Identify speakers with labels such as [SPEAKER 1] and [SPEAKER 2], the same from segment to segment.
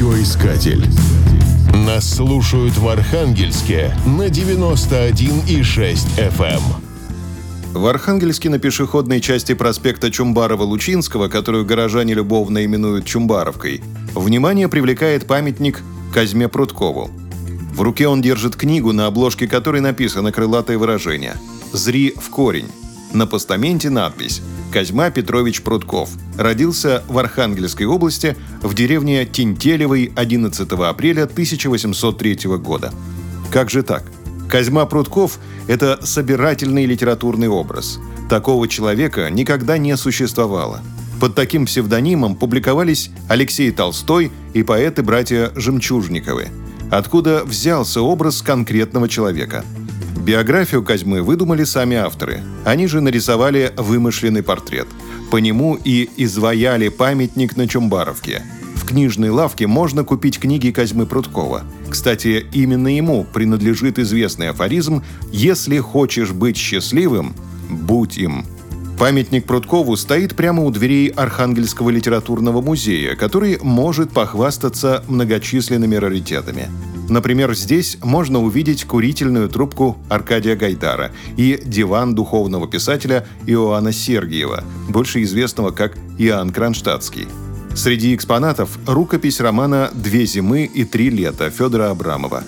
[SPEAKER 1] Радиоискатель. Нас слушают в Архангельске на 91,6 FM.
[SPEAKER 2] В Архангельске на пешеходной части проспекта Чумбарова-Лучинского, которую горожане любовно именуют Чумбаровкой, внимание привлекает памятник Казьме Прудкову. В руке он держит книгу, на обложке которой написано крылатое выражение «Зри в корень». На постаменте надпись «Козьма Петрович Прудков». Родился в Архангельской области в деревне Тинтелевой 11 апреля 1803 года. Как же так? Козьма Прудков – это собирательный литературный образ. Такого человека никогда не существовало. Под таким псевдонимом публиковались Алексей Толстой и поэты-братья Жемчужниковы. Откуда взялся образ конкретного человека – Биографию Козьмы выдумали сами авторы. Они же нарисовали вымышленный портрет. По нему и изваяли памятник на Чумбаровке. В книжной лавке можно купить книги Козьмы Прудкова. Кстати, именно ему принадлежит известный афоризм «Если хочешь быть счастливым, будь им». Памятник Прудкову стоит прямо у дверей Архангельского литературного музея, который может похвастаться многочисленными раритетами. Например, здесь можно увидеть курительную трубку Аркадия Гайдара и диван духовного писателя Иоанна Сергиева, больше известного как Иоанн Кронштадтский. Среди экспонатов рукопись романа «Две зимы и три лета» Федора Абрамова.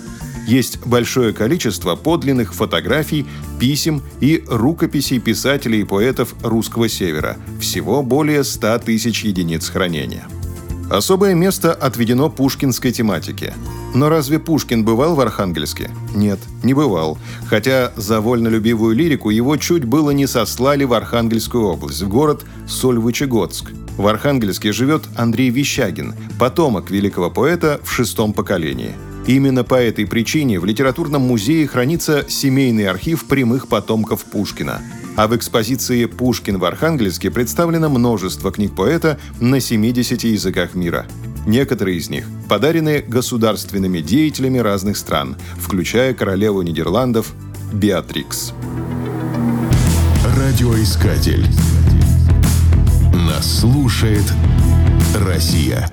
[SPEAKER 2] Есть большое количество подлинных фотографий, писем и рукописей писателей и поэтов русского севера. Всего более 100 тысяч единиц хранения. Особое место отведено пушкинской тематике. Но разве Пушкин бывал в Архангельске? Нет, не бывал. Хотя за вольнолюбивую лирику его чуть было не сослали в Архангельскую область, в город Сольвычегодск. В Архангельске живет Андрей Вещагин, потомок великого поэта в шестом поколении. Именно по этой причине в литературном музее хранится семейный архив прямых потомков Пушкина. А в экспозиции «Пушкин в Архангельске» представлено множество книг поэта на 70 языках мира. Некоторые из них подарены государственными деятелями разных стран, включая королеву Нидерландов Беатрикс.
[SPEAKER 1] Радиоискатель. Нас слушает Россия.